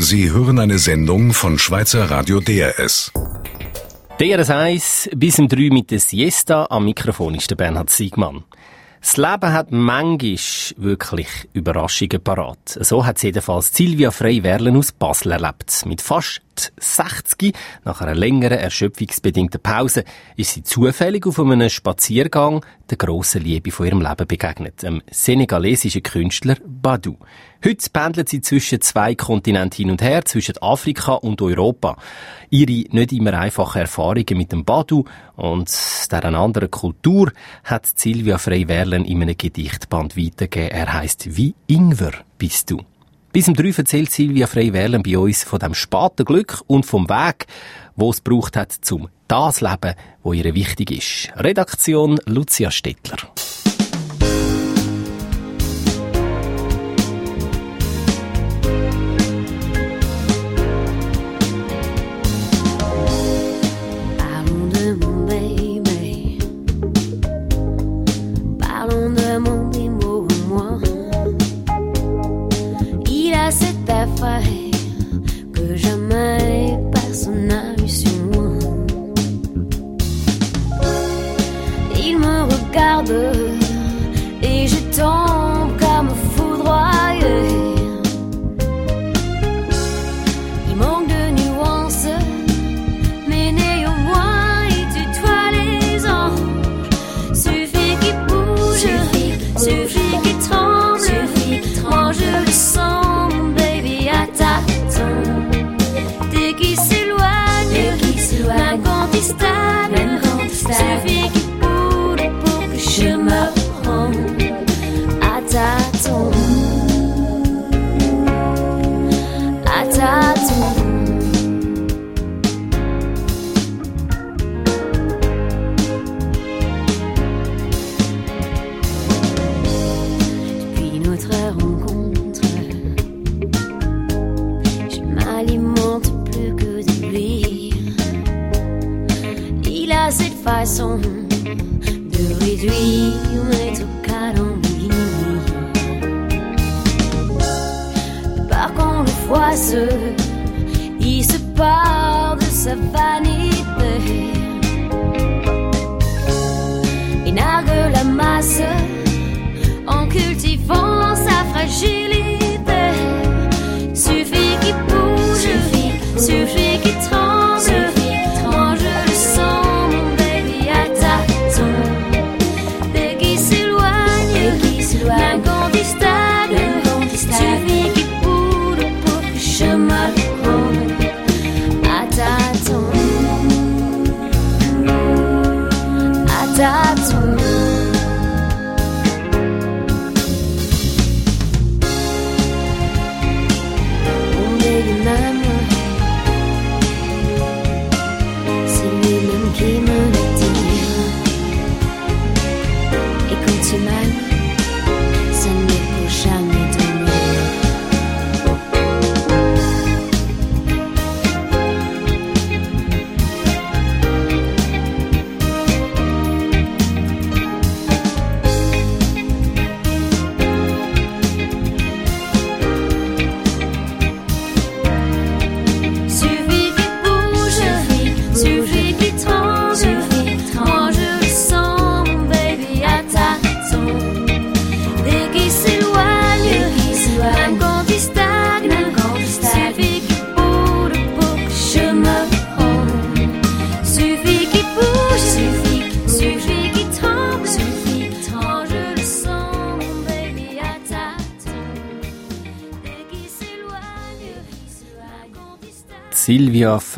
Sie hören eine Sendung von Schweizer Radio DRS. DRS 1 bis um 3 mit der Siesta. Am Mikrofon ist der Bernhard Siegmann. Das Leben hat manchmal wirklich Überraschungen parat. So hat es jedenfalls Silvia Frey-Werlen aus Basel erlebt. Mit fast 60, nach einer längeren, erschöpfungsbedingten Pause, ist sie zufällig auf einem Spaziergang der grossen Liebe von ihrem Leben begegnet, dem senegalesischen Künstler Badu. Heute pendelt sie zwischen zwei Kontinenten hin und her, zwischen Afrika und Europa. Ihre nicht immer einfachen Erfahrungen mit dem Badu und deren anderen Kultur hat Silvia Frey-Werlen in einem Gedichtband weitergegeben. Er heißt Wie Ingwer bist du. Bis um drei erzählt Silvia Frey-Werlen bei uns von dem späten Glück und vom Weg, wo es braucht hat, zum das Leben, wo ihr wichtig ist. Redaktion Lucia Stettler.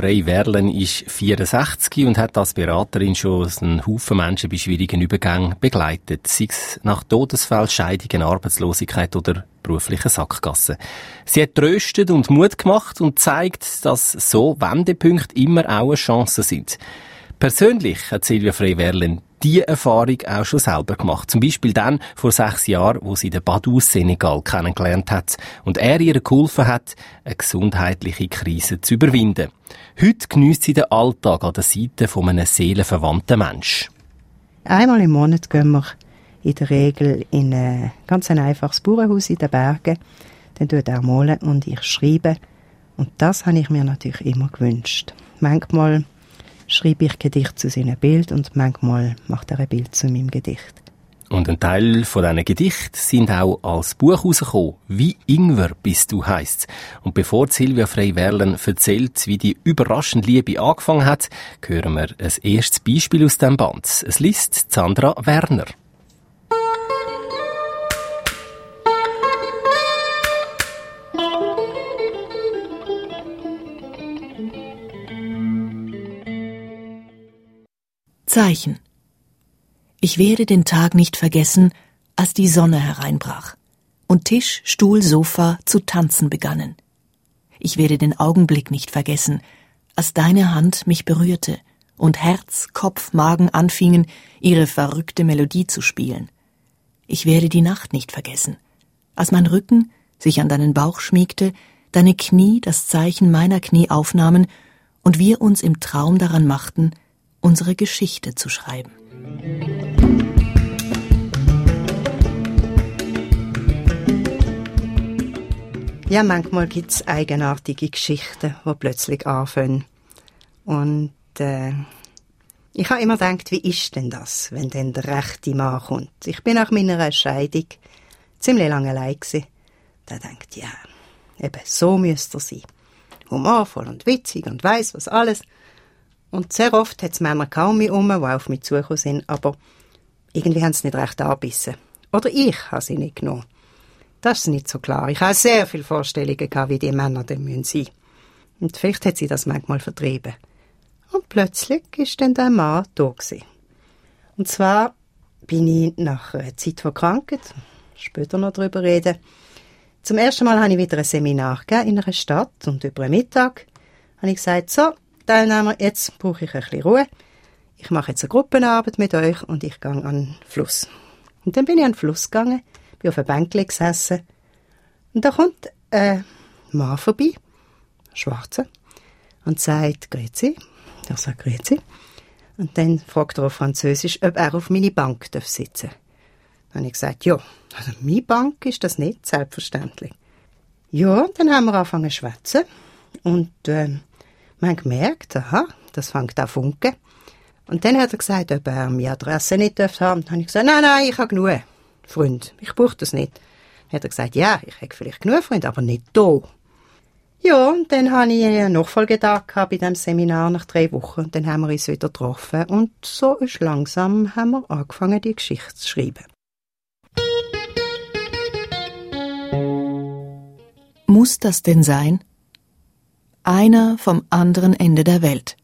Silvia Frey-Werlen ist 64 und hat als Beraterin schon einen Haufen Menschen bei schwierigen Übergängen begleitet, sei es nach Todesfall, Scheidungen, Arbeitslosigkeit oder beruflichen Sackgassen. Sie hat tröstet und Mut gemacht und zeigt, dass so Wendepunkte immer auch eine Chance sind. Persönlich hat Silvia Frey-Werlen diese Erfahrung auch schon selber gemacht. Zum Beispiel dann vor sechs Jahren, wo sie den Badu Senegal kennengelernt hat und er ihr geholfen hat, eine gesundheitliche Krise zu überwinden. Heute genießt sie den Alltag an der Seite von einem seelenverwandten Mensch. Einmal im Monat gehen wir in der Regel in ein ganz einfaches Bauernhaus in den Bergen. Dann tut er malen und ich schreibe. Und das habe ich mir natürlich immer gewünscht. Manchmal schreibe ich Gedicht zu seinem Bild und manchmal macht er ein Bild zu meinem Gedicht. Und ein Teil von diesen Gedichten sind auch als Buch rausgekommen. Wie Ingwer bist du heisst. Und bevor Silvia Frey-Werlen erzählt, wie die überraschende Liebe angefangen hat, hören wir ein erstes Beispiel aus dem Band. Es liest Sandra Werner. Zeichen. Ich werde den Tag nicht vergessen, als die Sonne hereinbrach und Tisch, Stuhl, Sofa zu tanzen begannen. Ich werde den Augenblick nicht vergessen, als deine Hand mich berührte und Herz, Kopf, Magen anfingen, ihre verrückte Melodie zu spielen. Ich werde die Nacht nicht vergessen, als mein Rücken sich an deinen Bauch schmiegte, deine Knie das Zeichen meiner Knie aufnahmen und wir uns im Traum daran machten, unsere Geschichte zu schreiben. Ja, manchmal gibt es eigenartige Geschichten, die plötzlich anfangen. Und äh, ich habe immer gedacht, wie ist denn das, wenn dann der rechte Mann kommt? Ich bin nach meiner Scheidung ziemlich lange allein gewesen. Da denkt ja, eben so müsste er sein. Humorvoll und witzig und weiß was alles. Und sehr oft hat es Männer kaum mehr um, die auf mich zugekommen sind, aber irgendwie haben sie nicht recht angebissen. Oder ich habe sie nicht genommen. Das ist nicht so klar. Ich habe sehr viele Vorstellungen gehabt, wie die Männer denn sein müssen. Und vielleicht hat sie das manchmal vertrieben. Und plötzlich ist dann der Mann da gewesen. Und zwar bin ich nach einer Zeit verkrankt, später noch darüber reden. Zum ersten Mal habe ich wieder ein Seminar in einer Stadt und über einen Mittag habe ich gesagt, so, Teilnehmer, jetzt brauche ich ein bisschen Ruhe. Ich mache jetzt eine Gruppenarbeit mit euch und ich gehe an den Fluss. Und dann bin ich an den Fluss gegangen, bin auf einem Bänkchen gesessen und da kommt ein Mann vorbei, ein Schwarzer, und sagt «Grüezi». Ich sage «Grüezi». Und dann fragt er auf Französisch, ob er auf meine Bank sitzen darf. Dann habe ich gesagt, ja, also meine Bank ist das nicht, selbstverständlich. Ja, dann haben wir angefangen zu schwätzen. Und äh, wir haben gemerkt, aha, das fängt an funken. Und dann hat er gesagt, ob er meine Adresse nicht haben. Dann habe ich gesagt, nein, nein, ich habe genug Freunde. Ich brauche das nicht. Dann hat er gesagt, ja, ich habe vielleicht genug Freunde, aber nicht da. Ja, und dann habe ich einen Nachfolgetag bei diesem Seminar nach drei Wochen. Und dann haben wir uns wieder getroffen. Und so ist langsam haben wir angefangen, die Geschichte zu schreiben. Muss das denn sein? Einer vom anderen Ende der Welt.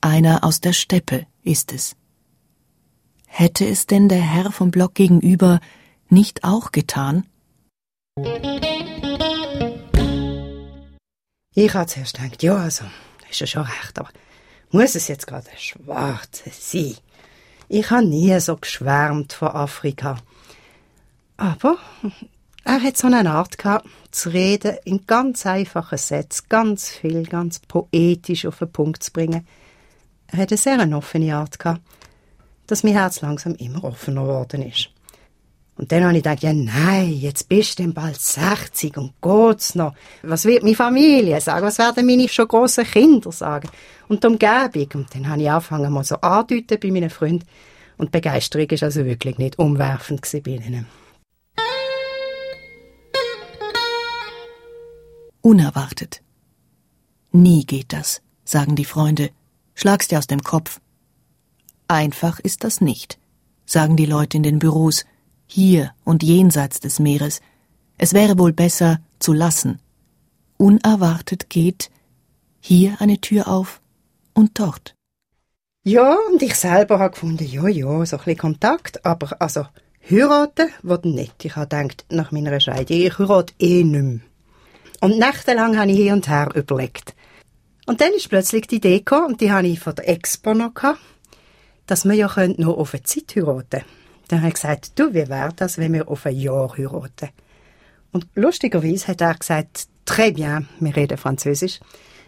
Einer aus der Steppe ist es. Hätte es denn der Herr vom Block gegenüber nicht auch getan? Ich habe zuerst gedacht, ja, also, ist ja schon recht, aber muss es jetzt gerade ein Schwarzer sein? Ich habe nie so geschwärmt von Afrika. Aber er hat so eine Art gehabt, zu reden, in ganz einfachen Sätzen, ganz viel, ganz poetisch auf den Punkt zu bringen. Er hat eine sehr offene Art gehabt, dass mein Herz langsam immer offener geworden ist. Und dann habe ich gedacht, ja nein, jetzt bist du bald 60 und geht's noch. Was wird meine Familie sagen? Was werden meine schon grossen Kinder sagen? Und die Umgebung. Und dann habe ich angefangen, mal so anzudeuten bei meinen Freunden. Und die Begeisterung war also wirklich nicht umwerfend bei ihnen. Unerwartet. Nie geht das, sagen die Freunde. Schlag's dir aus dem Kopf. Einfach ist das nicht, sagen die Leute in den Büros, hier und jenseits des Meeres. Es wäre wohl besser zu lassen. Unerwartet geht hier eine Tür auf und dort. Ja, und ich selber habe gefunden, ja, ja, so ein bisschen Kontakt, aber also heiraten wird nicht. Ich habe gedacht, nach meiner Scheidung, ich heirate eh nicht mehr. Und nächtelang habe ich hier und her überlegt. Und dann ist plötzlich die Idee gekommen, und die habe ich von der Expo noch gehabt, dass wir ja nur auf eine Zeit heiraten Dann habe ich gesagt, du, wie wäre das, wenn wir auf ein Jahr heiraten? Und lustigerweise hat er gesagt, très bien, wir reden Französisch.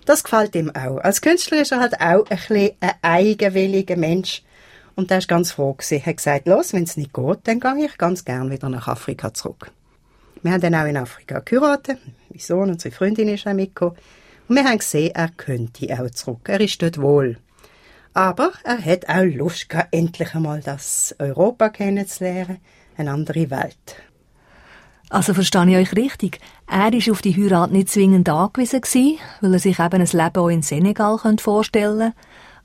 Das gefällt ihm auch. Als Künstler ist er halt auch ein bisschen ein eigenwilliger Mensch. Und er ist ganz froh. Er hat gesagt, los, wenn es nicht geht, dann gehe ich ganz gern wieder nach Afrika zurück. Wir haben dann auch in Afrika geheiratet. Mein Sohn und seine Freundin ist auch mitgekommen. Und wir haben gesehen, er könnte auch zurück. Er ist dort wohl. Aber er hat auch Lust gehabt, endlich einmal das Europa kennenzulernen, eine andere Welt. Also verstehe ich euch richtig. Er ist auf die Heirat nicht zwingend angewiesen weil er sich eben ein Leben auch in Senegal vorstellen könnte.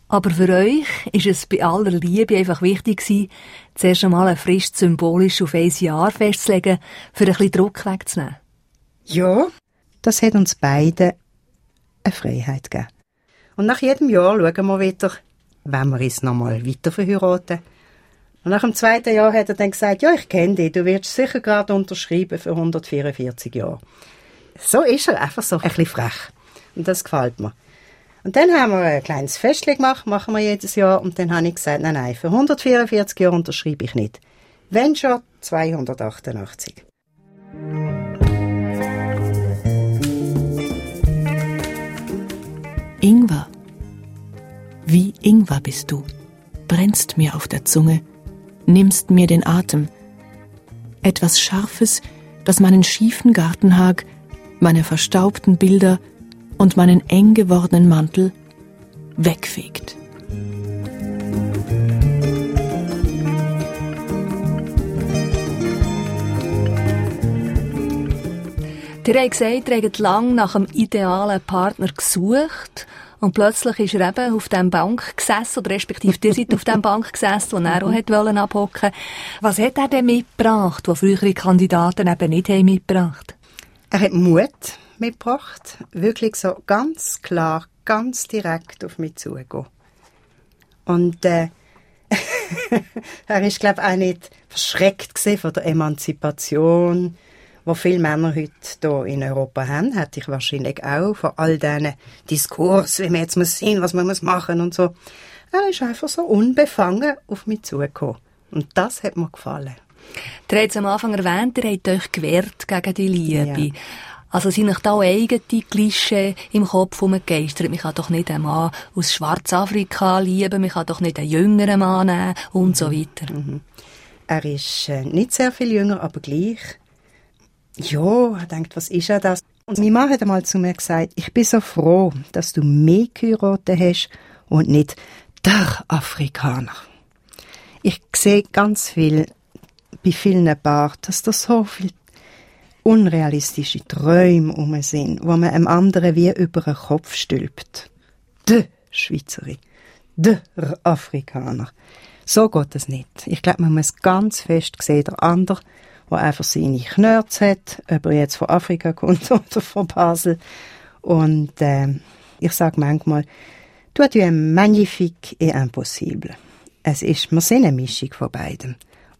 Aber für euch ist es bei aller Liebe einfach wichtig gewesen, zuerst einmal eine Frist symbolisch auf ein Jahr festzulegen, für ein bisschen Druck wegzunehmen. Ja, das hat uns beide eine Freiheit gegeben. Und nach jedem Jahr schauen wir wieder, wenn wir uns nochmal weiter verheiraten. Und nach dem zweiten Jahr hat er dann gesagt, ja, ich kenne dich, du wirst sicher gerade unterschreiben für 144 Jahre. So ist er, einfach so ein bisschen frech. Und das gefällt mir. Und dann haben wir ein kleines Festchen gemacht, machen wir jedes Jahr. Und dann habe ich gesagt, nein, nein, für 144 Jahre unterschreibe ich nicht. Wenn schon 288. Ingwer. Wie Ingwer bist du, brennst mir auf der Zunge, nimmst mir den Atem. Etwas Scharfes, das meinen schiefen Gartenhag, meine verstaubten Bilder und meinen eng gewordenen Mantel wegfegt. Ihr habt gesagt, ihr habt lange nach einem idealen Partner gesucht und plötzlich ist er eben auf dem Bank gesessen, oder respektive ihr seid auf dem Bank gesessen, wo er auch hat wollen abhocken. Was hat er denn mitgebracht, was frühere Kandidaten eben nicht haben mitgebracht? Er hat Mut mitgebracht, wirklich so ganz klar, ganz direkt auf mich zugehen. Und äh, er ist glaube ich auch nicht verschreckt von der Emanzipation, wo viele Männer heute hier in Europa haben, hätte ich wahrscheinlich auch von all diesen Diskurs, wie man jetzt muss sehen, was man muss machen und so. Er ist einfach so unbefangen auf mich zugekommen. Und das hat mir gefallen. Ihr habt es am Anfang erwähnt, ihr habt euch gewehrt gegen die Liebe. Ja. Also sind euch da eigene Klischee im Kopf umgegeistert? Man kann doch nicht einen Mann aus Schwarzafrika lieben, man kann doch nicht einen jüngeren Mann nehmen und so weiter. Mhm. Er ist äh, nicht sehr viel jünger, aber gleich. Ja, er denkt, was ist er das? Und meine Mann hat einmal zu mir gesagt, ich bin so froh, dass du mehr geheiratet hast und nicht der Afrikaner. Ich sehe ganz viel bei vielen Paaren, dass da so viel unrealistische Träume um sind, wo man einem anderen wie über den Kopf stülpt. De Schweizerin, der Afrikaner. So geht es nicht. Ich glaube, man muss ganz fest sehen, der andere der einfach seine Knörz hat, ob er jetzt von Afrika kommt oder von Basel. Und äh, ich sage manchmal, as un magnifique et impossible. Es ist, wir sind eine Mischung von beidem.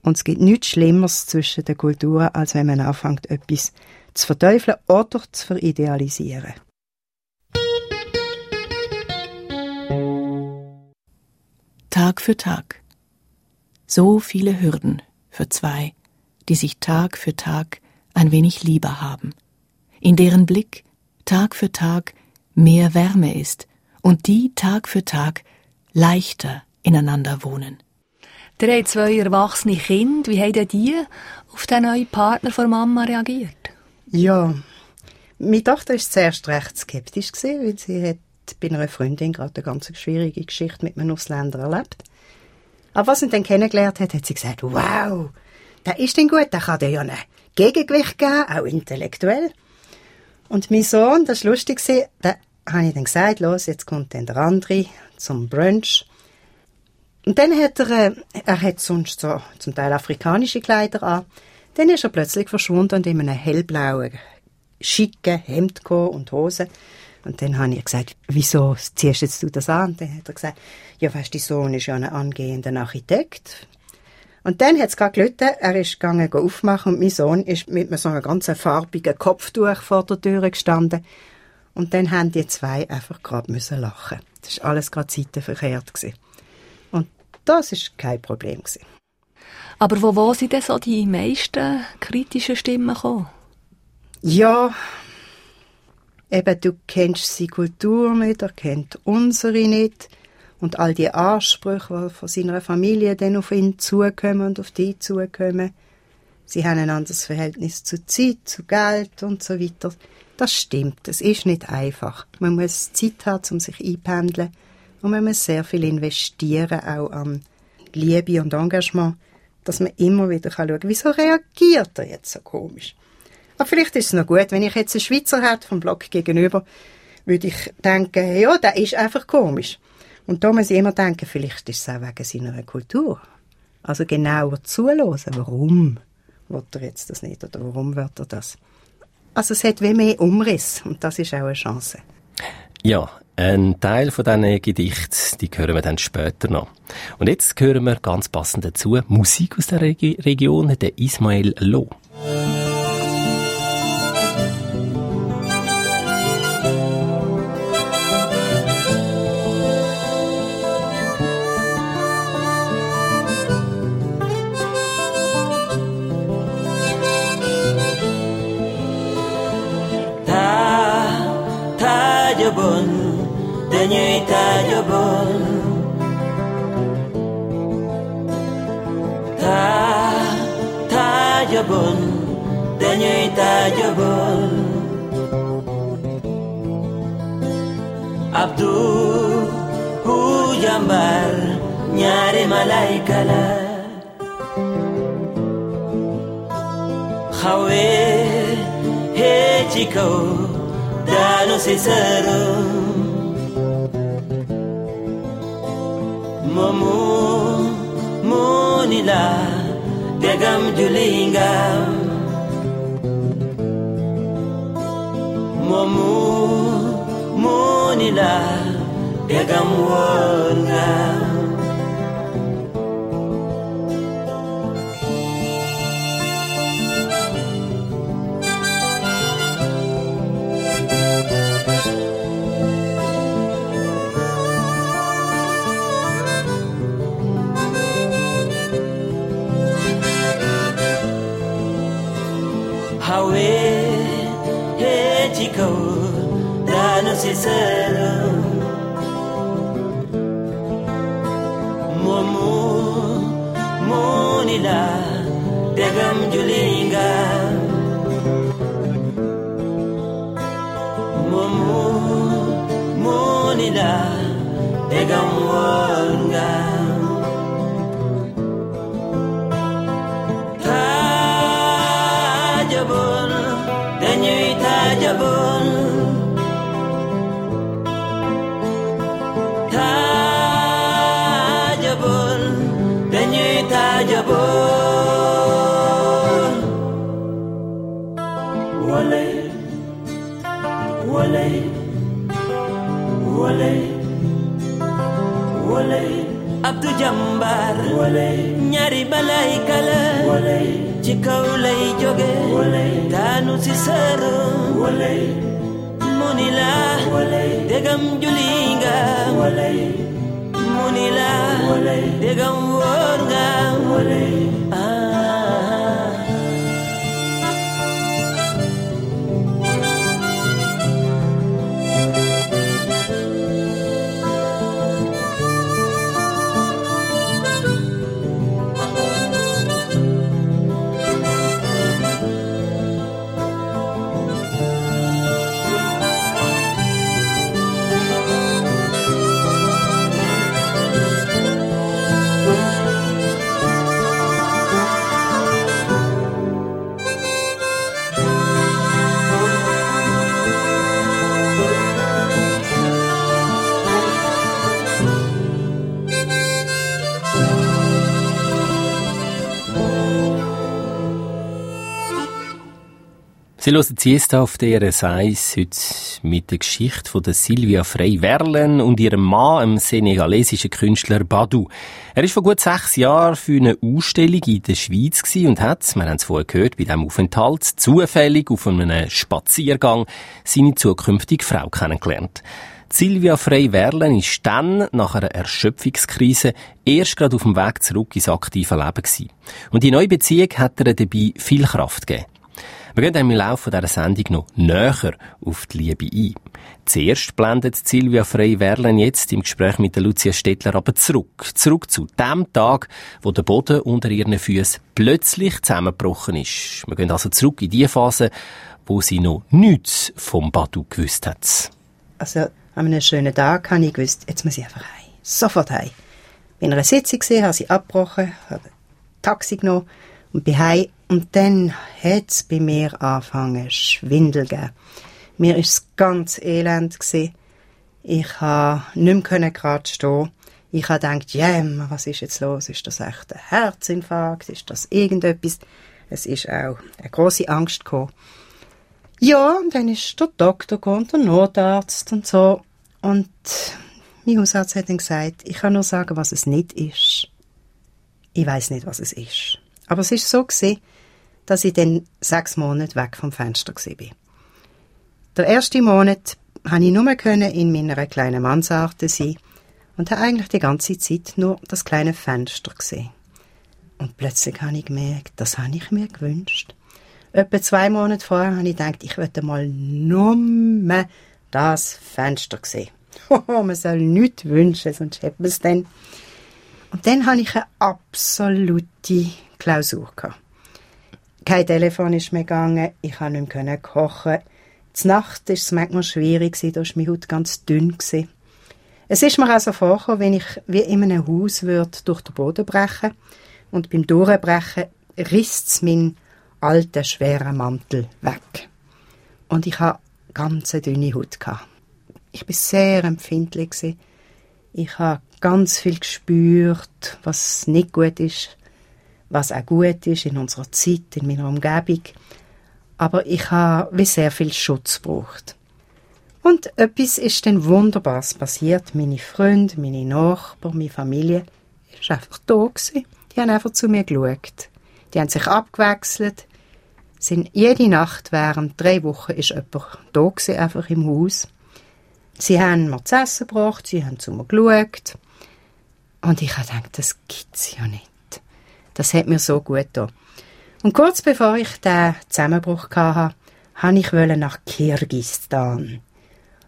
Und es gibt nichts Schlimmeres zwischen den Kulturen, als wenn man anfängt, etwas zu verteufeln oder zu veridealisieren. Tag für Tag. So viele Hürden für zwei die sich Tag für Tag ein wenig lieber haben, in deren Blick Tag für Tag mehr Wärme ist und die Tag für Tag leichter ineinander wohnen. Der hat zwei erwachsene Kinder. Wie haben die auf den neuen Partner von Mama reagiert? Ja, meine Tochter war zuerst recht skeptisch, weil sie hat bei einer Freundin gerade eine ganz schwierige Geschichte mit einem Ausländer erlebt. Aber was sie dann kennengelernt hat, hat sie gesagt, wow, der ist denn gut, der kann dir ja ein Gegengewicht geben, auch intellektuell. Und mein Sohn, das war lustig, da habe ich dann gesagt, los, jetzt kommt dann der andere zum Brunch. Und dann hat er, äh, er hat sonst so zum Teil afrikanische Kleider an. Dann ist er plötzlich verschwunden und in einem hellblauen, schicken Hemd und Hose. Und dann habe ich gesagt, wieso ziehst jetzt du das an? Und dann hat er gesagt, ja, weißt, dein Sohn ist ja ein angehender Architekt. Und dann hat es gerade gelitten, er ist gegangen aufmachen und mein Sohn ist mit so einem ganz farbigen Kopftuch vor der Tür gestanden. Und dann haben die zwei einfach gerade müssen lachen. Das war alles gerade seitenverkehrt. Gewesen. Das ist kein Problem. Gewesen. Aber wo, wo sind denn so die meisten kritischen Stimmen gekommen? Ja, eben, du kennst seine Kultur nicht, er kennt unsere nicht und all die Ansprüche, die von seiner Familie dann auf ihn zukommen und auf die zukommen. Sie haben ein anderes Verhältnis zu Zeit, zu Geld und so weiter. Das stimmt, es ist nicht einfach. Man muss Zeit haben, um sich einpendeln und man muss sehr viel investieren, auch an Liebe und Engagement, dass man immer wieder schauen kann, wieso reagiert er jetzt so komisch. Aber vielleicht ist es noch gut, wenn ich jetzt einen Schweizer hätte vom Block gegenüber, würde ich denken, ja, der ist einfach komisch. Und da muss ich immer denken, vielleicht ist es auch wegen seiner Kultur. Also genauer zuhören, warum will er jetzt das nicht oder warum wird er das? Also es hat wie mehr Umriss und das ist auch eine Chance. Ja, ein Teil von diesen Gedichten, die hören wir dann später noch. Und jetzt hören wir ganz passend dazu Musik aus der Regi Region, der Ismail Loh. Ta dañuy tajabon abdu ku jambar ñaari malaika la xawe he ci kaw daanu si sërëm momu monila degam julingam momu monila degam wongam Mumu Munila Momo, Degam Julinga. Mumu Munila Degam du jàmbaar ñaari balay kala. Ci kaw lay jóge daanu si sëru mu ni dégam juli nga mu dégam wóor nga Sie hören Siesta auf DRS 1 heute mit der Geschichte von der Silvia Frey-Werlen und ihrem Mann, dem senegalesischen Künstler Badu. Er ist vor gut sechs Jahren für eine Ausstellung in der Schweiz und hat, wir haben es vorher gehört, bei diesem Aufenthalt zufällig auf einem Spaziergang seine zukünftige Frau kennengelernt. Silvia Frey-Werlen ist dann, nach einer Erschöpfungskrise, erst gerade auf dem Weg zurück ins aktive Leben gewesen. Und die neue Beziehung hat ihr dabei viel Kraft gegeben. Wir gehen dann im Laufe dieser Sendung noch näher auf die Liebe ein. Zuerst blendet Silvia Frey-Werlen jetzt im Gespräch mit der Lucia Stettler aber zurück. Zurück zu dem Tag, wo der Boden unter ihren Füßen plötzlich zusammengebrochen ist. Wir gehen also zurück in die Phase, wo sie noch nichts vom Badu gewusst hat. Also, an einem schönen Tag habe ich gewusst, jetzt muss ich einfach heim. Sofort heim. In einer Sitzung gesehen, habe sie abgebrochen, habe ein Taxi genommen und bin heim. Und dann hat es bei mir angefangen, Schwindel gegeben. Mir war es ganz elend gewesen. Ich habe nicht mehr gerade stehen. Ich habe gedacht, jäm, was ist jetzt los? Ist das echt ein Herzinfarkt? Ist das irgendetwas? Es ist auch eine große Angst gekommen. Ja, und dann ist der Doktor gekommen, der Notarzt und so. Und mein Hausarzt hat dann gesagt, ich kann nur sagen, was es nicht ist. Ich weiß nicht, was es ist. Aber es ist so gewesen, dass ich dann sechs Monate weg vom Fenster war. Der erste Monat konnte ich nur in meiner kleinen Mansarde sein und habe eigentlich die ganze Zeit nur das kleine Fenster gesehen. Und plötzlich habe ich gemerkt, das habe ich mir gewünscht. Etwa zwei Monate vorher habe ich gedacht, ich würde mal nur das Fenster sehen. Man soll nichts wünschen, sonst hat man es dann. Und dann hatte ich eine absolute Klausur. Gehabt. Kein Telefon ist mehr gegangen, ich konnte nicht mehr kochen. Die Nacht war es manchmal schwierig, da war meine Haut ganz dünn. Es ist mir also vorgekommen, wenn ich wie in einem Haus würde durch den Boden brechen und beim Durchbrechen riss es meinen alten, schweren Mantel weg. Und ich hatte ganz dünne Haut. Ich war sehr empfindlich. Ich habe ganz viel gespürt, was nicht gut ist was auch gut ist in unserer Zeit, in meiner Umgebung. Aber ich habe wie sehr viel Schutz gebraucht. Und etwas ist dann Wunderbares passiert. Meine Freunde, meine Nachbarn, meine Familie ist einfach da gewesen. Die haben einfach zu mir geschaut. Die haben sich abgewechselt. Sind jede Nacht während drei Wochen ist jemand da gewesen, einfach im Haus. Sie haben mir zu essen gebracht, sie haben zu mir geschaut. Und ich habe gedacht, das gibt's ja nicht. Das hat mir so gut getan. Und kurz bevor ich den Zusammenbruch hatte, wollte ich nach Kirgistan.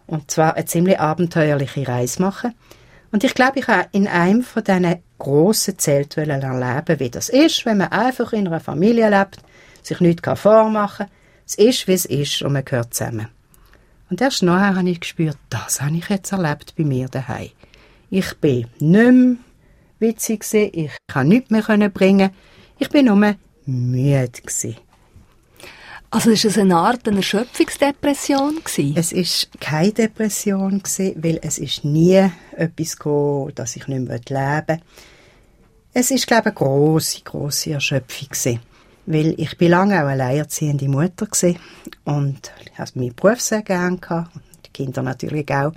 Und zwar eine ziemlich abenteuerliche Reise machen. Und ich glaube, ich habe in einem von diesen grossen Zelten erleben, wie das ist, wenn man einfach in einer Familie lebt, sich nichts vormachen kann. Es ist, wie es ist und man gehört zusammen. Und erst nachher habe ich gespürt, das habe ich jetzt erlebt bei mir daheim. Ich bin nicht mehr witzig gewesen. Ich kann nichts mehr bringen. Ich bin nur müde gewesen. Also ist es eine Art einer Erschöpfungsdepression gewesen? Es ist keine Depression gewesen, weil es ist nie etwas gekommen, dass ich nicht mehr leben will. Es ist glaube ich eine grosse, grosse Erschöpfung gewesen, weil ich bin lange auch eine alleinerziehende Mutter gewesen und ich habe meinen Beruf sehr gerne gehabt und die Kinder natürlich auch.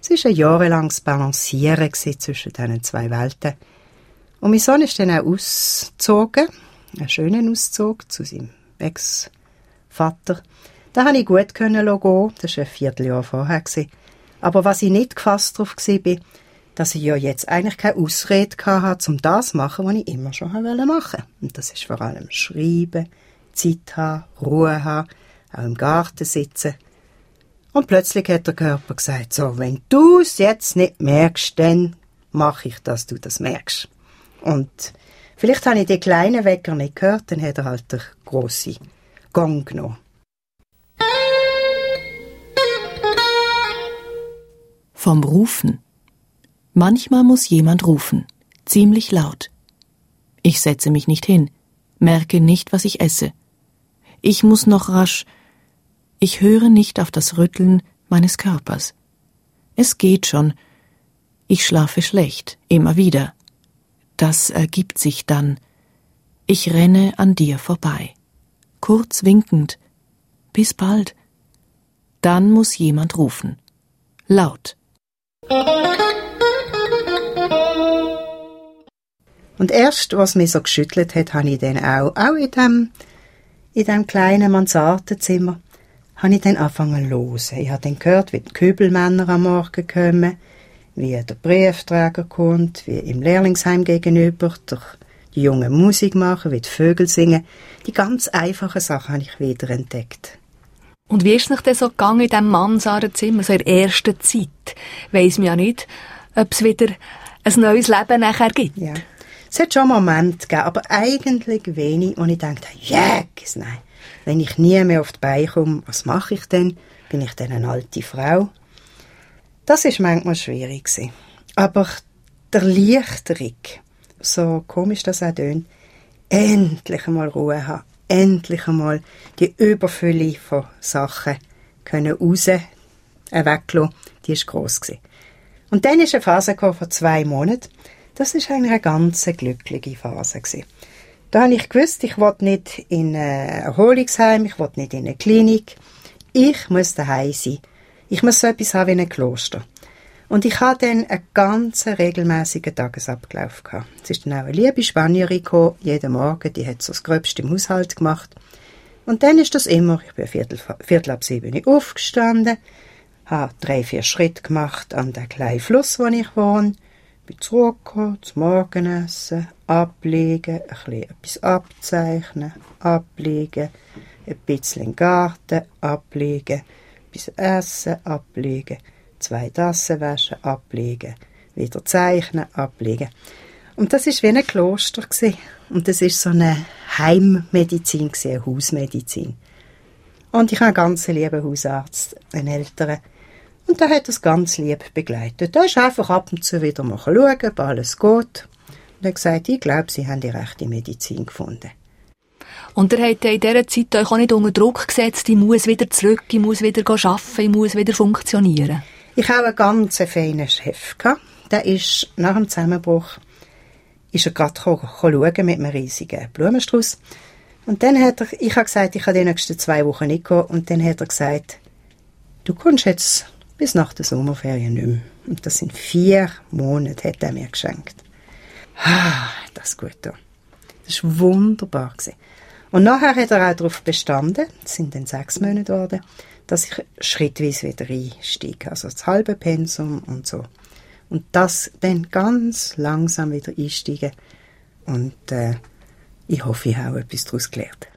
Es war ein jahrelanges Balancieren zwischen diesen zwei Welten. Und mein Sohn ist dann auch ausgezogen, einen schönen Auszug zu seinem Ex-Vater. Da konnte ich gut gehen. Das war ein Vierteljahr vorher. Aber was ich nicht gefasst darauf war, dass ich ja jetzt eigentlich keine Ausrede hatte, um das zu machen, was ich immer schon machen wollte. Und das ist vor allem Schreiben, Zeit haben, Ruhe haben, auch im Garten sitzen. Und plötzlich hat der Körper gesagt, so, wenn du es jetzt nicht merkst, dann mache ich, dass du das merkst. Und vielleicht habe ich den kleinen Wecker nicht gehört, dann hat er halt den grossen Gong genommen. Vom Rufen. Manchmal muss jemand rufen, ziemlich laut. Ich setze mich nicht hin, merke nicht, was ich esse. Ich muss noch rasch ich höre nicht auf das Rütteln meines Körpers. Es geht schon. Ich schlafe schlecht, immer wieder. Das ergibt sich dann. Ich renne an dir vorbei. Kurz winkend. Bis bald. Dann muss jemand rufen. Laut. Und erst, was mich so geschüttelt hat, habe ich dann auch, auch in dem, in dem kleinen Mansardenzimmer, habe ich dann angefangen zu hören. Ich habe dann gehört, wie die Kübelmänner am Morgen kommen, wie der Briefträger kommt, wie im Lehrlingsheim gegenüber der die Jungen Musik machen, wie die Vögel singen. Die ganz einfachen Sachen habe ich wieder entdeckt. Und wie ist es denn so gegangen in diesem Mansardenzimmer, so in der ersten Zeit? Weiss man ja nicht, ob es wieder ein neues Leben nachher gibt. Ja. Es hat schon Momente gegeben, aber eigentlich wenig, wo ich dachte, yes, nein. Wenn ich nie mehr auf die Beine komme, was mache ich denn? Bin ich dann eine alte Frau? Das ist manchmal schwierig gewesen. Aber der Erleichterung, so komisch das auch tönt, endlich einmal Ruhe haben, endlich einmal die Überfülle von Sachen können raus, äh, weglassen, die war gross gewesen. Und dann ist eine Phase vor zwei Monaten. Das ist eine ganz glückliche Phase gewesen. Da habe ich gewusst, ich will nicht in ein Erholungsheim, ich will nicht in eine Klinik. Ich muss daheim sein. Ich muss so etwas haben wie ein Kloster. Und ich hatte dann einen ganz regelmäßigen Tagesablauf gehabt. Es ist dann auch eine liebe Spanierin gekommen, jeden Morgen, die hat so das Gröbste im Haushalt gemacht. Und dann ist das immer, ich bin viertel, viertel ab sieben aufgestanden, habe drei, vier Schritte gemacht an den kleinen Fluss, wo ich wohne, bin zurückgekommen, zum Morgenessen, ablegen, ein bisschen etwas abzeichnen, ablegen, ein bisschen im Garten, ablegen, etwas essen, ablegen, zwei Tassen waschen, ablegen, wieder zeichnen, ablegen. Und das ist wie ein Kloster gewesen. und das ist so eine Heimmedizin gewesen, eine Hausmedizin. Und ich habe einen ganz lieben Hausarzt, einen älteren, und der hat das ganz lieb begleitet. Da ist einfach ab und zu wieder mal schauen, ob alles geht. Und er hat gesagt, ich glaube, Sie haben die rechte Medizin gefunden. Und er hat in dieser Zeit euch auch nicht unter Druck gesetzt, ich muss wieder zurück, ich muss wieder arbeiten, ich muss wieder funktionieren. Ich habe einen ganz feinen Chef. Gehabt. Der ist nach dem Zusammenbruch ist er gerade schauen mit einem riesigen Blumenstrauß. Und dann hat er, ich habe gesagt, ich habe die nächsten zwei Wochen nicht gehen. Und dann hat er gesagt, du kommst jetzt bis nach der Sommerferien nicht mehr. Und das sind vier Monate, hat er mir geschenkt. Ah, das gut da. Das war wunderbar. Und nachher hat er auch darauf bestanden, es sind dann sechs Monate geworden, dass ich schrittweise wieder einsteige. Also das halbe Pensum und so. Und das dann ganz langsam wieder einsteigen. Und äh, ich hoffe, ich habe etwas daraus gelernt.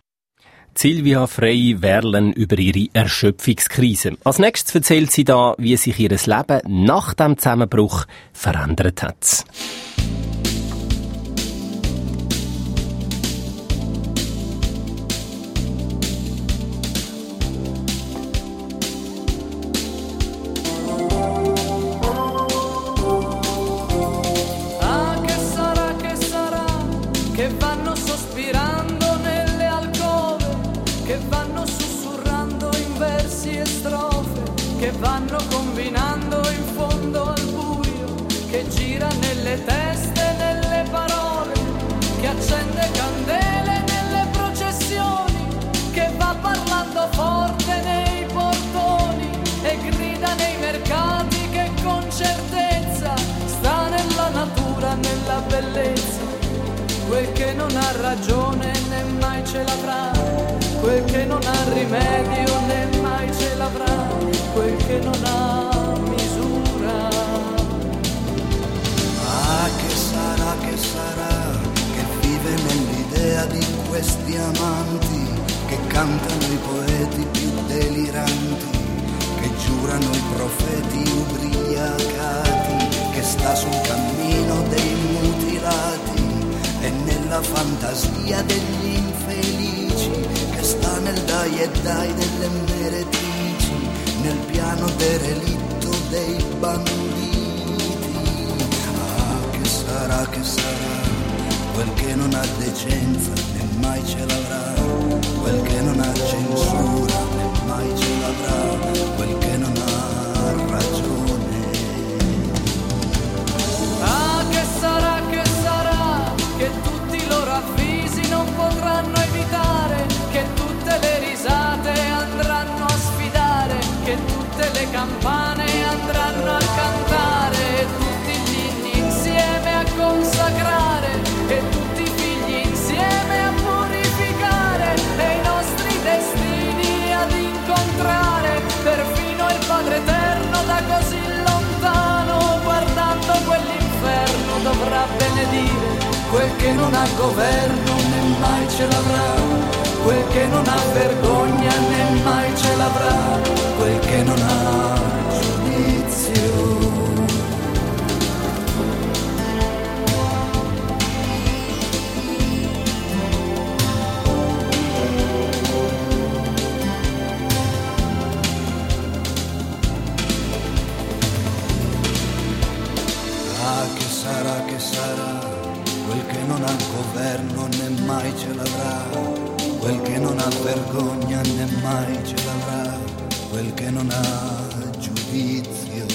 Silvia Frey Werlen über ihre Erschöpfungskrise. Als nächstes erzählt sie da, wie sich ihr Leben nach dem Zusammenbruch verändert hat. strofe che vanno combinando in fondo al buio, che gira nelle teste, nelle parole, che accende candele nelle processioni, che va parlando forte nei portoni e grida nei mercati che con certezza sta nella natura, nella bellezza, quel che non ha ragione né mai ce l'avrà quel che non ha rimedio né mai ce l'avrà, quel che non ha misura. Ah, che sarà, che sarà, che vive nell'idea di questi amanti che cantano i poeti più deliranti, che giurano i profeti ubriacati, che sta sul cammino dei mutilati e nella fantasia degli nel dai e dai delle meretrici, nel piano derelitto dei banditi. Ah, che sarà, che sarà, quel che non ha decenza e mai ce l'avrà, quel che non ha censura né mai ce l'avrà. non ha governo né mai ce l'avrà, quel che non ha vergogna né mai ce l'avrà. Governo né mai ce l'avrà, quel che non ha vergogna né mai ce l'avrà, quel che non ha giudizio.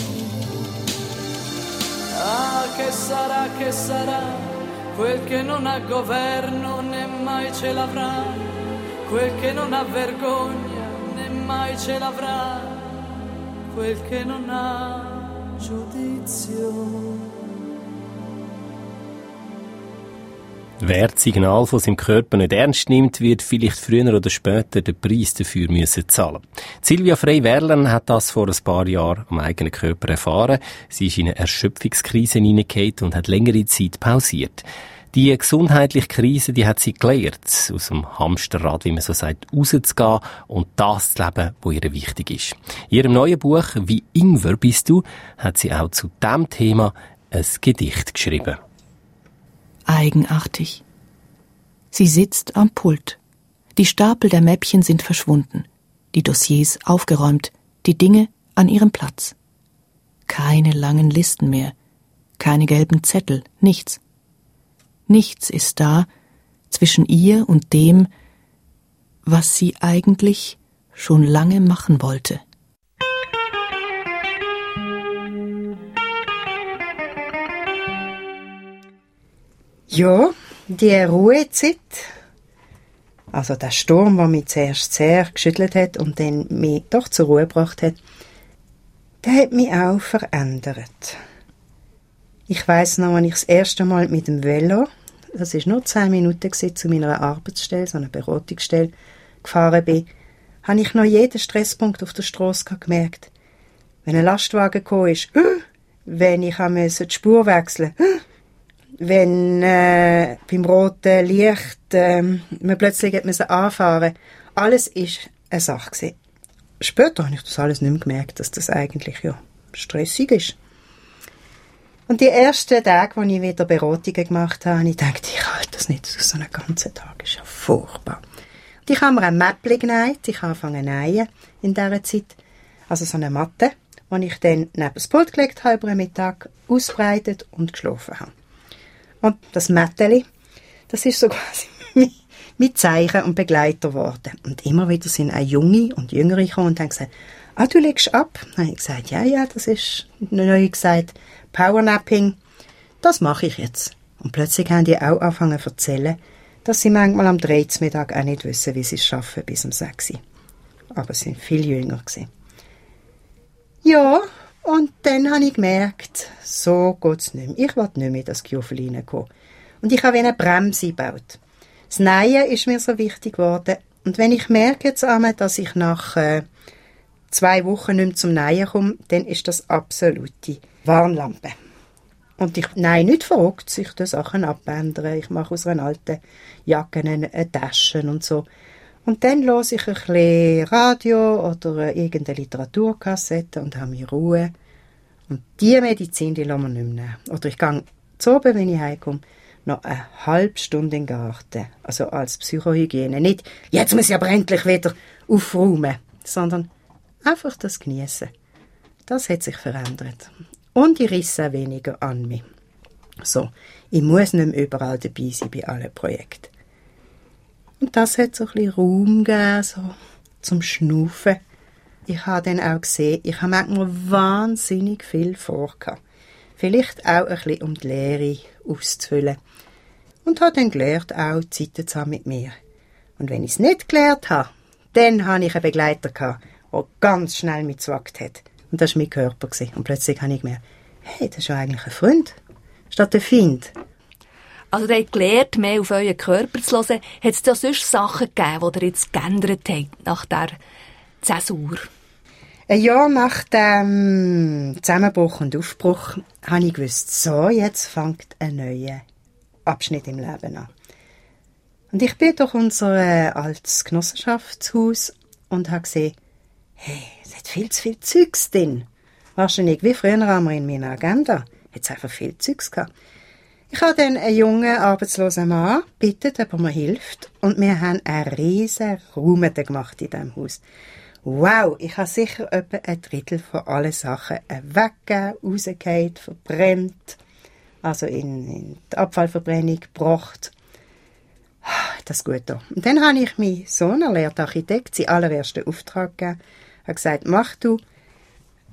Ah, che sarà, che sarà, quel che non ha governo né mai ce l'avrà, quel che non ha vergogna né mai ce l'avrà, quel che non ha giudizio. Wer das Signal von seinem Körper nicht ernst nimmt, wird vielleicht früher oder später den Preis dafür müssen zahlen. Silvia Frey-Werlen hat das vor ein paar Jahren am eigenen Körper erfahren. Sie ist in eine Erschöpfungskrise hineingekommen und hat längere Zeit pausiert. Die gesundheitliche Krise, die hat sie gelernt, aus dem Hamsterrad, wie man so sagt, rauszugehen und das zu leben, was ihr wichtig ist. In ihrem neuen Buch «Wie Ingwer bist du» hat sie auch zu diesem Thema ein Gedicht geschrieben. Eigenartig. Sie sitzt am Pult. Die Stapel der Mäppchen sind verschwunden, die Dossiers aufgeräumt, die Dinge an ihrem Platz. Keine langen Listen mehr, keine gelben Zettel, nichts. Nichts ist da zwischen ihr und dem, was sie eigentlich schon lange machen wollte. Ja, die Ruhezeit, also der Sturm, der mich zuerst sehr geschüttelt hat und dann mich doch zur Ruhe gebracht hat, der hat mich auch verändert. Ich weiß noch, als ich das erste Mal mit dem Velo, das ist nur zehn Minuten gewesen, zu meiner Arbeitsstelle, so einer Beratungsstelle, gefahren bin, habe ich noch jeden Stresspunkt auf der Straße gemerkt. Wenn ein Lastwagen gekommen ist, wenn ich die Spur wechseln musste, wenn äh, beim roten Licht äh, man plötzlich müssen anfahren Alles ist eine Sache gewesen. Später habe ich das alles nicht mehr gemerkt, dass das eigentlich ja stressig ist. Und die ersten Tage, als ich wieder Beratungen gemacht habe, ich gedacht, ich halte das nicht so einen ganzen Tag. Ist ja furchtbar. Und ich habe mir ein Mäppchen genäht. Ich habe angefangen nähen in dieser Zeit. Also so eine Matte, die ich dann neben das Pult gelegt habe, über den Mittag ausbreitet und geschlafen habe. Und das Mätteli, das ist so quasi mein Zeichen und Begleiter geworden. Und immer wieder sind auch Junge und Jüngere gekommen und haben gesagt, ah, du legst ab? Dann habe ich gesagt, ja, ja, das ist neu gesagt, Powernapping, das mache ich jetzt. Und plötzlich haben die auch angefangen zu erzählen, dass sie manchmal am 13. Mittag auch nicht wissen, wie sie es schaffen bis um 6 Uhr. Aber sie sind viel jünger gewesen. Ja, und dann habe ich gemerkt, so geht es nicht mehr. Ich will nicht mehr in das Giuffel reinkommen. Und ich habe eine Bremse gebaut. Das Nähen ist mir so wichtig geworden. Und wenn ich merke jetzt einmal, dass ich nach äh, zwei Wochen nicht mehr zum Nähen komme, dann ist das absolute Warnlampe. Und ich nein, nicht verrückt, ich tue Sachen abändern. Ich mache aus einer alten Jacke eine Tasche und so. Und dann höre ich ein bisschen Radio oder irgendeine Literaturkassette und habe mir Ruhe. Und diese Medizin, die lassen wir nicht mehr nehmen. Oder ich gehe zu oben, wenn ich heimkomme, noch eine halbe Stunde in den Garten. Also als Psychohygiene. Nicht, jetzt muss ich aber endlich wieder aufräumen, sondern einfach das genießen. Das hat sich verändert. Und ich risse weniger an mich. So, ich muss nicht mehr überall dabei sein bei allen Projekten. Und das hat so ein bisschen Raum gegeben, so zum Schnaufen. Ich habe dann auch gesehen, ich habe manchmal wahnsinnig viel vor. Vielleicht auch ein bisschen, um die Lehre auszufüllen. Und habe dann gelernt, auch Zeiten zu haben mit mir. Und wenn ich es nicht gelernt habe, dann hatte ich einen Begleiter, der ganz schnell mitzwackt hat. Und das war mein Körper. Und plötzlich habe ich gemerkt, hey, das ist ja eigentlich ein Freund, statt ein Feind. Also, ihr habt gelernt, mehr auf euren Körper zu hören. Hat es da sonst Sachen gegeben, die ihr jetzt geändert habt nach dieser Zäsur? Ein Jahr nach dem Zusammenbruch und Aufbruch habe ich gewusst, so, jetzt fängt ein neuer Abschnitt im Leben an. Und ich bin durch unser äh, altes Genossenschaftshaus und habe gesehen, hey, es hat viel zu viel Zeugs drin. Wahrscheinlich wie früher einmal in meiner Agenda. Hat es einfach viel Zeugs gehabt. Ich habe dann einen jungen, arbeitslosen Mann gebeten, ob er mir hilft. Und wir haben einen riesen Raum gemacht in diesem Haus. Wow, ich habe sicher etwa ein Drittel von allen Sachen weggegeben, rausgehört, verbrennt, also in, in die Abfallverbrennung gebracht. Das ist gut da. Und dann habe ich meinen Sohn, er lehrt Architekt, seinen allerersten Auftrag gegeben. Er hat gesagt, mach du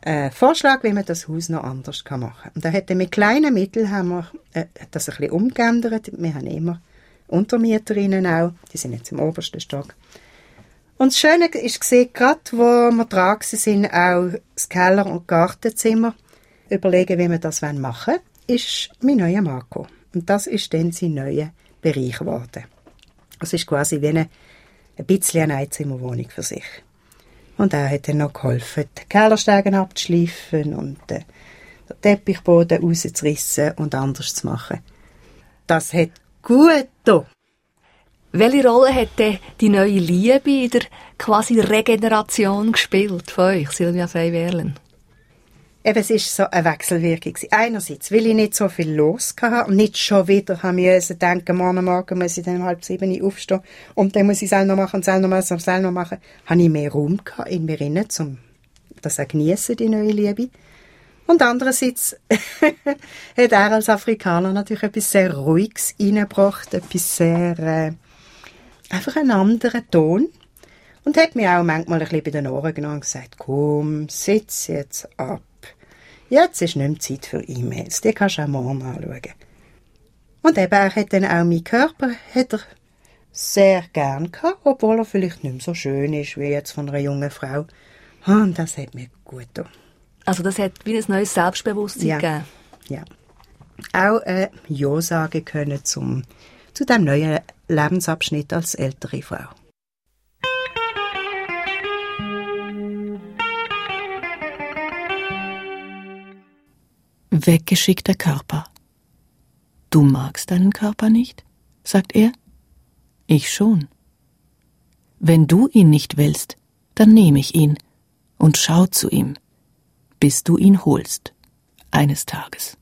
einen Vorschlag, wie man das Haus noch anders machen kann. Und da hat mit kleinen Mitteln haben wir äh, das ein bisschen umgeändert. Wir haben immer Untermieterinnen auch, die sind jetzt im obersten Stock. Und das Schöne ist gesehen, gerade wo wir dran sind, auch das Keller- und Gartenzimmer überlegen, wie wir das machen wollen, ist mein neuer Marco. Und das ist dann sein neuer Bereich geworden. Es ist quasi wie eine, ein bisschen eine Einzimmerwohnung für sich. Und er hat dann noch geholfen, die Kellerstegen abzuschleifen und den Teppichboden rauszureissen und anders zu machen. Das hat gut getan. Welche Rolle hat denn die neue Liebe in der quasi Regeneration gespielt von euch, Silvia Fey-Werlen? Eben, es ist so eine Wechselwirkung. Einerseits, weil ich nicht so viel los hatte und nicht schon wieder haben müssen denken, morgen Morgen muss ich dann um halb sieben aufstehen und dann muss ich es machen es noch machen und es noch machen, habe ich mehr Raum in mir drin, um das auch geniessen, die neue Liebe. Und andererseits hat er als Afrikaner natürlich etwas sehr Ruhiges reingebracht, etwas sehr, äh, einfach einen anderen Ton. Und hat mir auch manchmal ein bisschen bei den Ohren genommen und gesagt, komm, sitz jetzt ab. Jetzt ist nicht mehr Zeit für E-Mails. Die kannst du auch morgen anschauen. Und eben, er hat dann auch meinen Körper hat er sehr gern gehabt, obwohl er vielleicht nicht mehr so schön ist wie jetzt von einer jungen Frau. Und das hat mir gut getan. Also das hat wie ein neues Selbstbewusstsein ja. gegeben? Ja. Auch äh, Ja sagen können zum, zu dem neuen Lebensabschnitt als ältere Frau. Weggeschickter Körper. Du magst deinen Körper nicht? sagt er. Ich schon. Wenn du ihn nicht willst, dann nehme ich ihn und schau zu ihm, bis du ihn holst, eines Tages.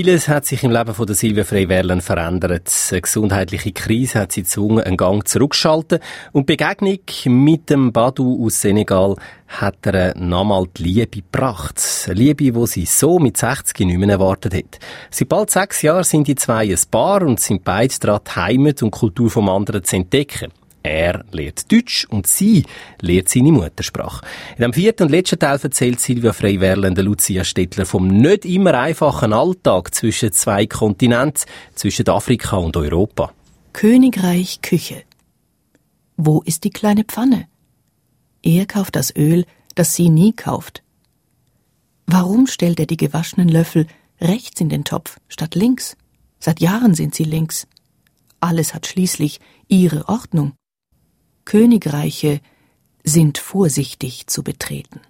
Vieles hat sich im Leben von der Silvia Frey-Werlen verändert. Eine gesundheitliche Krise hat sie gezwungen, einen Gang zurückzuschalten. Und die Begegnung mit dem Badu aus Senegal hat ihr nochmal die Liebe gebracht. Eine Liebe, die sie so mit 60 nicht mehr erwartet hat. Seit bald sechs Jahren sind die zwei ein Paar und sind beide daran, die Heimat und Kultur vom anderen zu entdecken. Er lernt Deutsch und sie lernt seine Muttersprache. In dem vierten und letzten Teil erzählt Silvia Freywerle Lucia Stettler vom nicht immer einfachen Alltag zwischen zwei Kontinenten, zwischen Afrika und Europa. Königreich Küche. Wo ist die kleine Pfanne? Er kauft das Öl, das sie nie kauft. Warum stellt er die gewaschenen Löffel rechts in den Topf statt links? Seit Jahren sind sie links. Alles hat schließlich ihre Ordnung. Königreiche sind vorsichtig zu betreten.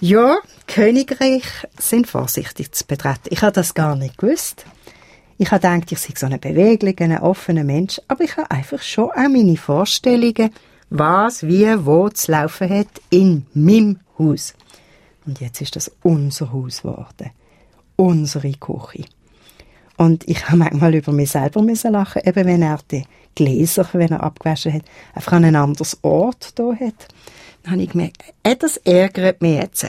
Ja, Königreich sind vorsichtig zu betreten. Ich habe das gar nicht gewusst. Ich habe gedacht, ich sei so ein offener Mensch, aber ich habe einfach schon auch meine Vorstellungen, was, wie, wo zu laufen hat in meinem Haus. Und jetzt ist das unser Haus geworden. Unsere Küche. Und ich habe manchmal über mich selber lachen, eben wenn er die Gläser, wenn er abgewaschen hat, einfach an ein anderes Ort da hat. Dann habe ich gemerkt, äh, das ärgert mich jetzt.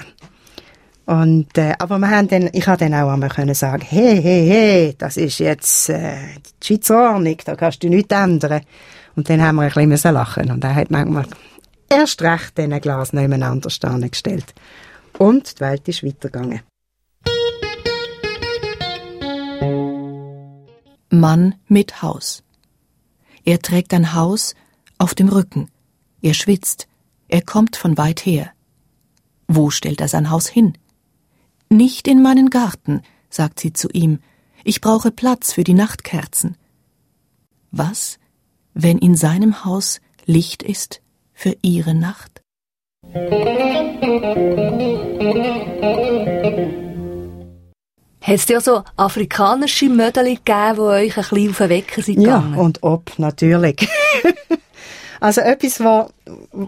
Und, äh, aber wir haben dann, ich habe dann auch einmal können sagen, hey, hey, hey, das ist jetzt äh, die Schweizer Ordnung, da kannst du nichts ändern. Und dann haben wir ein bisschen lachen und er hat manchmal erst recht diesen Glas nebeneinander stehen gestellt. Und die Welt ist weitergegangen. Mann mit Haus. Er trägt ein Haus auf dem Rücken. Er schwitzt. Er kommt von weit her. Wo stellt er sein Haus hin? Nicht in meinen Garten, sagt sie zu ihm. Ich brauche Platz für die Nachtkerzen. Was, wenn in seinem Haus Licht ist für ihre Nacht? Hat es ja so afrikanische Mödel gegeben, die euch ein bisschen auf den Wecker sind Ja, und ob, natürlich. also etwas, was,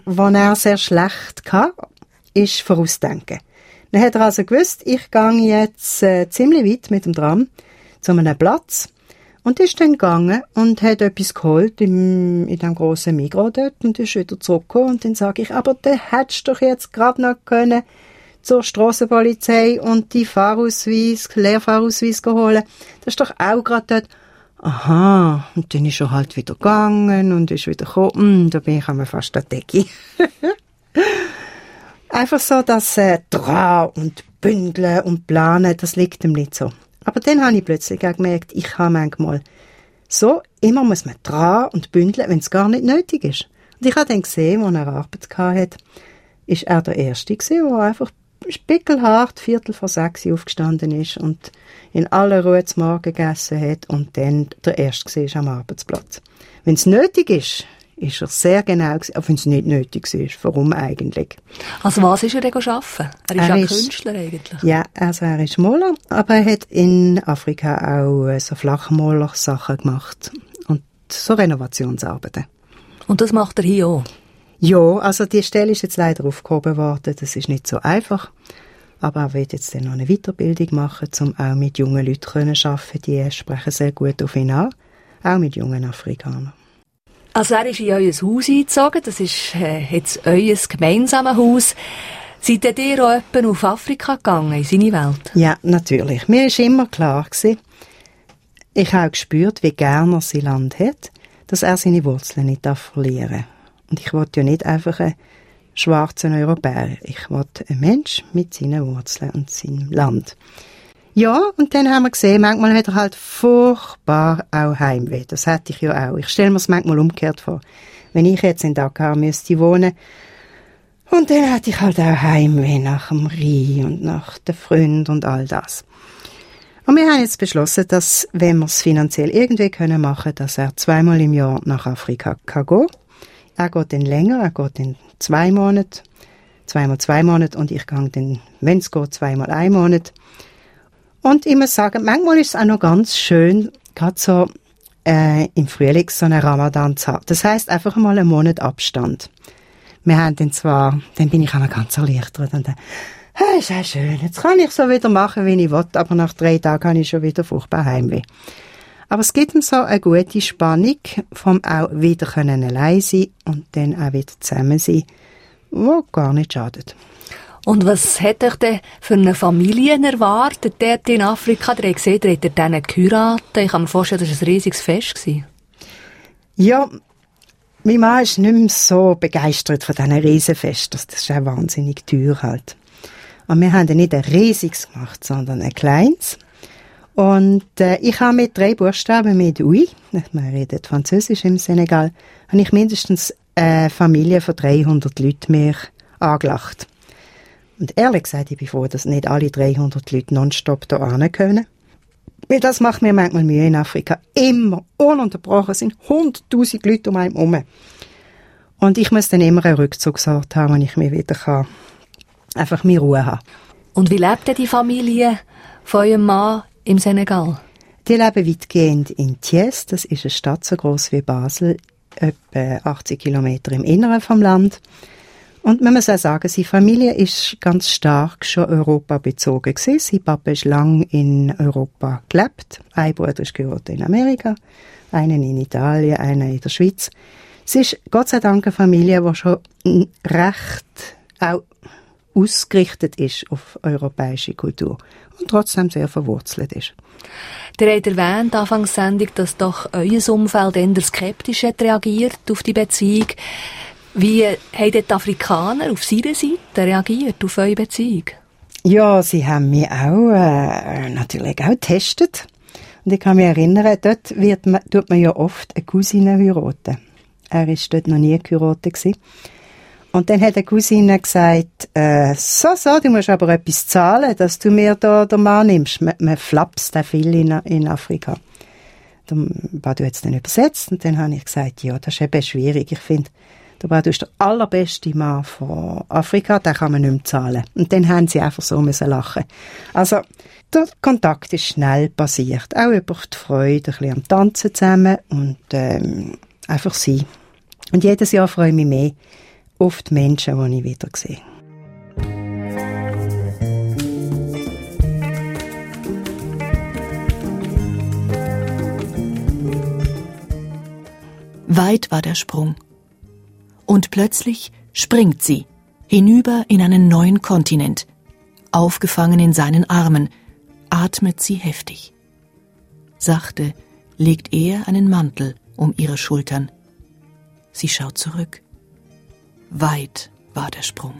was er sehr schlecht kann, ist Vorausdenken. Dann hat er also gewusst, ich gehe jetzt äh, ziemlich weit mit dem Tram zu einem Platz und ist dann gegangen und hat etwas geholt im, in dem grossen Migros dort und ist wieder zurückgekommen und dann sage ich, aber der hättest doch jetzt gerade noch können zur Strassenpolizei und die Fahrausweis, Lehrfahrausweis geholt. Das ist doch auch gerade dort. Aha, und dann ist er halt wieder gegangen und ist wieder gekommen. Hm, da bin ich einmal fast der Decke. Einfach so, dass äh, dran und bündeln und planen, das liegt ihm nicht so. Aber dann habe ich plötzlich auch gemerkt, ich habe manchmal so, immer muss man dran und bündeln, wenn es gar nicht nötig ist. Und ich habe dann gesehen, als er Arbeit hatte, ist er der Erste der einfach spickelhart Viertel vor sechs aufgestanden ist und in aller Ruhe zum Morgen gegessen hat und dann der Erste war am Arbeitsplatz. Wenn es nötig ist, ist er sehr genau auch wenn es nicht nötig ist. Warum eigentlich? Also was ist er denn arbeiten? Er ist Er ja ist- Künstler eigentlich. Ja, also er ist Maler, aber er hat in Afrika auch äh, so Flachmaler-Sachen gemacht und so Renovationsarbeiten. Und das macht er hier auch. Ja, also die Stelle ist jetzt leider aufgehoben worden, das ist nicht so einfach. Aber er will jetzt dann noch eine Weiterbildung machen, um auch mit jungen Leuten können zu arbeiten. Die sprechen sehr gut auf ihn an, auch mit jungen Afrikanern. Also er ist in euer Haus eingezogen, das ist äh, jetzt euer gemeinsames Haus. Seid ihr auch etwa auf Afrika gegangen, in seine Welt? Ja, natürlich. Mir ist immer klar gewesen, ich habe gespürt, wie gern er sein Land hat, dass er seine Wurzeln nicht darf verlieren Und ich wollte ja nicht einfach einen schwarzen Europäer. Ich wollte einen Mensch mit seinen Wurzeln und seinem Land. Ja, und dann haben wir gesehen, manchmal hat er halt furchtbar auch Heimweh. Das hatte ich ja auch. Ich stelle mir es manchmal umgekehrt vor. Wenn ich jetzt in Dakar müsste wohnen, und dann hatte ich halt auch Heimweh nach dem Rhein und nach den Freunden und all das. Und wir haben jetzt beschlossen, dass, wenn wir es finanziell irgendwie können machen, dass er zweimal im Jahr nach Afrika kann gehen. Er geht dann länger, er geht dann zwei Monate, zweimal zwei Monate und ich gehe dann, wenn es geht, zweimal ein Monat. Und ich muss sagen, manchmal ist es auch noch ganz schön, gerade so äh, im Frühling so einen Ramadan zu haben. Das heißt einfach mal einen Monat Abstand. Wir haben dann zwar, dann bin ich einmal ganz erleichtert und dann, hey, ist ja schön, jetzt kann ich so wieder machen, wie ich will, aber nach drei Tagen habe ich schon wieder furchtbar Heimweh. Aber es gibt ihm so eine gute Spannung vom auch wieder können allein sein und dann auch wieder zusammen sein, wo gar nicht schadet. Und was hat euch denn für eine Familie erwartet dort in Afrika? Ihr habt gesehen, ihr habt denen geheiratet. Ich kann mir vorstellen, das war ein riesiges Fest. Ja, mein Mann ist nicht mehr so begeistert von diesen Riesenfesten. Das ist auch wahnsinnig teuer halt. Und wir haben nicht ein riesiges gemacht, sondern ein kleines. Und äh, ich habe mit drei Buchstaben mit «oui», man redet Französisch im Senegal, habe ich mindestens eine Familie von 300 Leuten mir angelacht. Und ehrlich gesagt, ich bin froh, dass nicht alle 300 Leute nonstop hier hin können. Weil das macht mir manchmal Mühe in Afrika. Immer, ununterbrochen, sind 100'000 Leute um einen herum. Und ich muss dann immer einen Rückzugsort haben, wenn ich mir wieder kann, einfach mehr Ruhe haben. Und wie lebt denn die Familie von eurem Mann im Senegal? Die leben weitgehend in Thiès, das ist eine Stadt so groß wie Basel, etwa 80 Kilometer im Inneren vom Land. Und man muss auch sagen, seine Familie ist ganz stark schon Europa bezogen gewesen. Sein Papa ist lang in Europa gelebt. Ein Bruder ist in Amerika, einen in Italien, einer in der Schweiz. Es ist Gott sei Dank eine Familie, die schon recht auch ausgerichtet ist auf europäische Kultur und trotzdem sehr verwurzelt ist. Der hat erwähnt, Anfangs Sendung, dass doch euer Umfeld eher skeptisch hat reagiert auf die Beziehung. Wie haben die Afrikaner auf seiner Seite reagiert auf eure Beziehung? Ja, sie haben mich auch äh, natürlich auch getestet. Und ich kann mich erinnern, dort wird man, tut man ja oft eine Cousine heiraten. Er war dort noch nie geheiratet. Und dann hat eine Cousine gesagt, äh, so, so, du musst aber etwas zahlen, dass du mir da den Mann nimmst. Man, man flapst da viel in, in Afrika. Dann war du jetzt dann übersetzt und dann habe ich gesagt, ja, das ist eben schwierig. Ich finde, der ist der allerbeste Mann von Afrika, den kann man nicht mehr zahlen. Und dann haben sie einfach so müssen lachen. Also, der Kontakt ist schnell passiert. Auch über die Freude, ein bisschen am Tanzen zusammen und ähm, einfach sein. Und jedes Jahr freue ich mich mehr auf die Menschen, die ich wieder sehe. Weit war der Sprung. Und plötzlich springt sie hinüber in einen neuen Kontinent. Aufgefangen in seinen Armen, atmet sie heftig. Sachte legt er einen Mantel um ihre Schultern. Sie schaut zurück. Weit war der Sprung.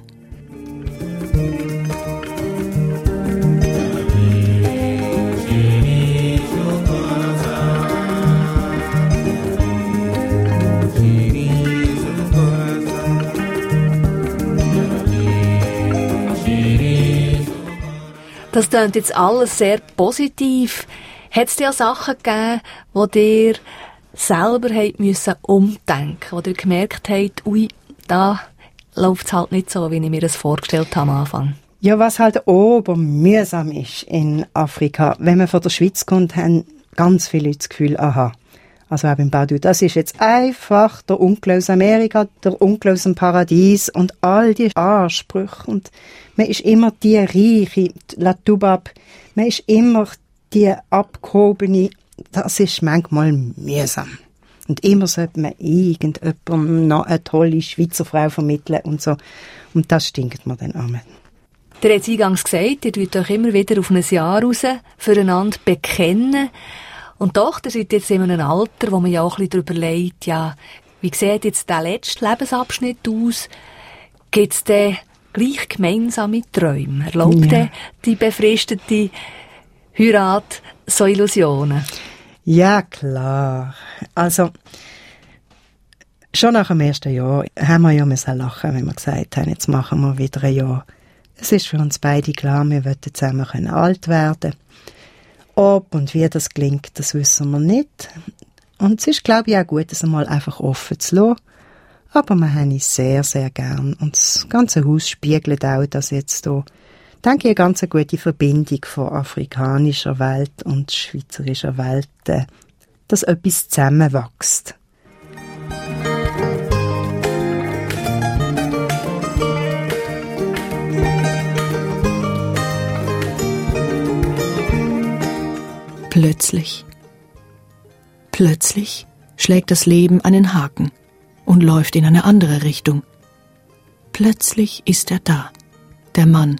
Das klingt jetzt alles sehr positiv. Hat es ja Sachen gegeben, wo dir selber müssen umdenken, wo ihr gemerkt habt, ui, da läuft es halt nicht so, wie ich mir das vorgestellt habe am Anfang? Ja, was halt oben mühsam ist in Afrika, wenn man von der Schweiz kommt, haben ganz viele Leute das Gefühl, aha, also auch im Badu, das ist jetzt einfach der Onkel aus Amerika, der Onkel aus dem Paradies und all die Ansprüche und man ist immer die Reiche, La Tubab, man ist immer die Abgehobene, das ist manchmal mühsam. Und immer sollte man irgendjemandem noch eine tolle Schweizer Frau vermitteln und so. Und das stinkt mir dann an. Der hat eingangs gesagt, ihr tut euch immer wieder auf ein Jahr raus füreinander bekennen. Und doch, ihr seid jetzt in einem Alter, wo man ja auch ein bisschen darüber leid, ja, wie sieht jetzt der letzte Lebensabschnitt aus? Gibt es denn gleich gemeinsame Träume? Erlaubt ja. die befristete Heirat so Illusionen? Ja, klar. Also, schon nach dem ersten Jahr haben wir ja müssen lachen, wenn wir gesagt haben, jetzt machen wir wieder ein Jahr. Es ist für uns beide klar, wir wollen zusammen können alt werden. Ob und wie das gelingt, das wissen wir nicht. Und es ist, glaube ich, auch gut, das einmal einfach offen zu lassen. Aber wir haben es sehr, sehr gern. Und das ganze Haus spiegelt auch, dass jetzt hier denke ich, eine ganz gute Verbindung von afrikanischer Welt und schweizerischer Welt äh, dass etwas zusammenwächst. Plötzlich, plötzlich schlägt das Leben einen Haken und läuft in eine andere Richtung. Plötzlich ist er da, der Mann,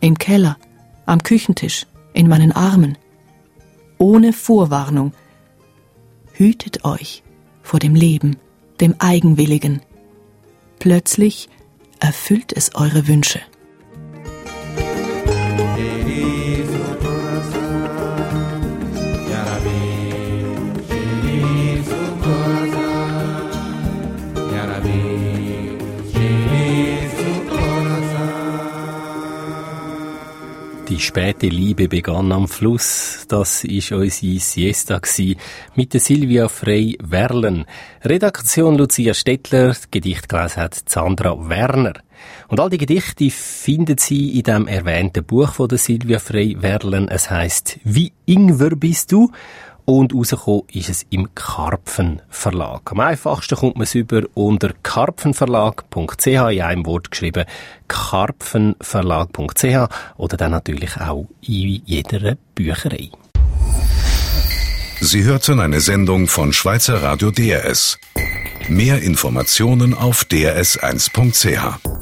im Keller, am Küchentisch, in meinen Armen. Ohne Vorwarnung. Hütet euch vor dem Leben, dem Eigenwilligen. Plötzlich erfüllt es eure Wünsche. Die späte Liebe begann am Fluss. Das ist unsere Siesta mit der Silvia Frey Werlen. Redaktion Lucia Stettler, Gedicht gelesen hat Sandra Werner. Und all die Gedichte finden Sie in dem erwähnten Buch von der Silvia Frey Werlen. Es heißt Wie Ingwer bist du? Und rausgekommen ist es im Karpfen Verlag. Am einfachsten kommt man es über unter karpfenverlag.ch in einem Wort geschrieben. karpfenverlag.ch oder dann natürlich auch in jeder Bücherei. Sie hörten eine Sendung von Schweizer Radio DRS. Mehr Informationen auf drs1.ch.